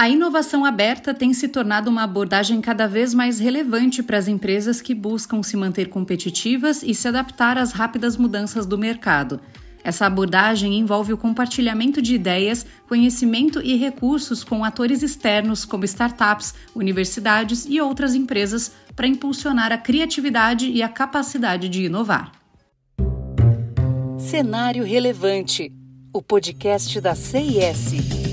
A inovação aberta tem se tornado uma abordagem cada vez mais relevante para as empresas que buscam se manter competitivas e se adaptar às rápidas mudanças do mercado. Essa abordagem envolve o compartilhamento de ideias, conhecimento e recursos com atores externos, como startups, universidades e outras empresas, para impulsionar a criatividade e a capacidade de inovar. Cenário Relevante o podcast da CIS.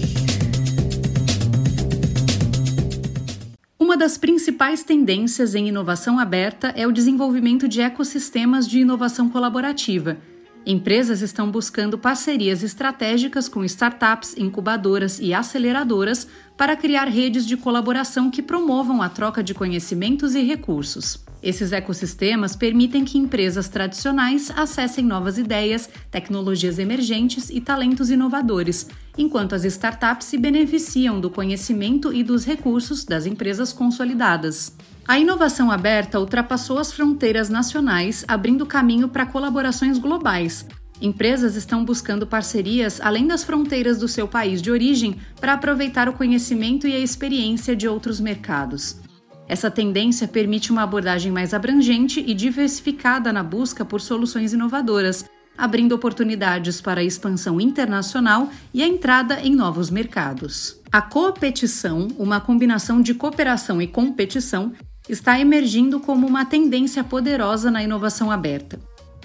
Uma das principais tendências em inovação aberta é o desenvolvimento de ecossistemas de inovação colaborativa. Empresas estão buscando parcerias estratégicas com startups, incubadoras e aceleradoras para criar redes de colaboração que promovam a troca de conhecimentos e recursos. Esses ecossistemas permitem que empresas tradicionais acessem novas ideias, tecnologias emergentes e talentos inovadores, enquanto as startups se beneficiam do conhecimento e dos recursos das empresas consolidadas. A inovação aberta ultrapassou as fronteiras nacionais, abrindo caminho para colaborações globais. Empresas estão buscando parcerias além das fronteiras do seu país de origem para aproveitar o conhecimento e a experiência de outros mercados. Essa tendência permite uma abordagem mais abrangente e diversificada na busca por soluções inovadoras, abrindo oportunidades para a expansão internacional e a entrada em novos mercados. A competição, uma combinação de cooperação e competição, está emergindo como uma tendência poderosa na inovação aberta.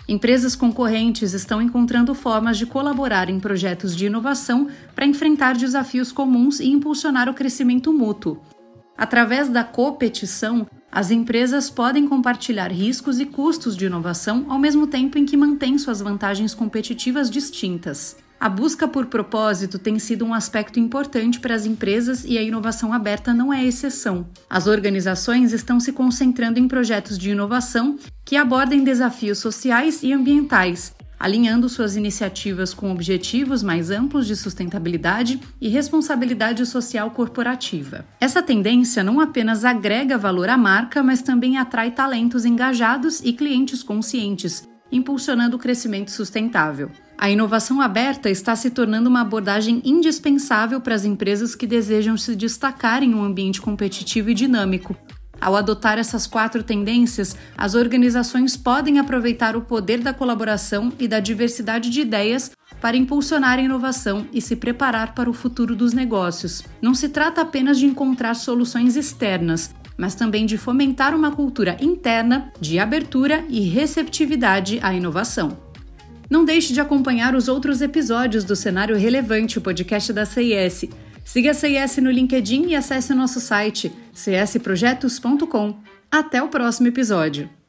Empresas concorrentes estão encontrando formas de colaborar em projetos de inovação para enfrentar desafios comuns e impulsionar o crescimento mútuo, Através da competição, as empresas podem compartilhar riscos e custos de inovação ao mesmo tempo em que mantêm suas vantagens competitivas distintas. A busca por propósito tem sido um aspecto importante para as empresas e a inovação aberta não é exceção. As organizações estão se concentrando em projetos de inovação que abordem desafios sociais e ambientais, alinhando suas iniciativas com objetivos mais amplos de sustentabilidade e responsabilidade social corporativa. Essa tendência não apenas agrega valor à marca, mas também atrai talentos engajados e clientes conscientes, impulsionando o crescimento sustentável. A inovação aberta está se tornando uma abordagem indispensável para as empresas que desejam se destacar em um ambiente competitivo e dinâmico, ao adotar essas quatro tendências, as organizações podem aproveitar o poder da colaboração e da diversidade de ideias para impulsionar a inovação e se preparar para o futuro dos negócios. Não se trata apenas de encontrar soluções externas, mas também de fomentar uma cultura interna de abertura e receptividade à inovação. Não deixe de acompanhar os outros episódios do Cenário Relevante, o podcast da CIS. Siga a CIS no LinkedIn e acesse o nosso site csprojetos.com. Até o próximo episódio!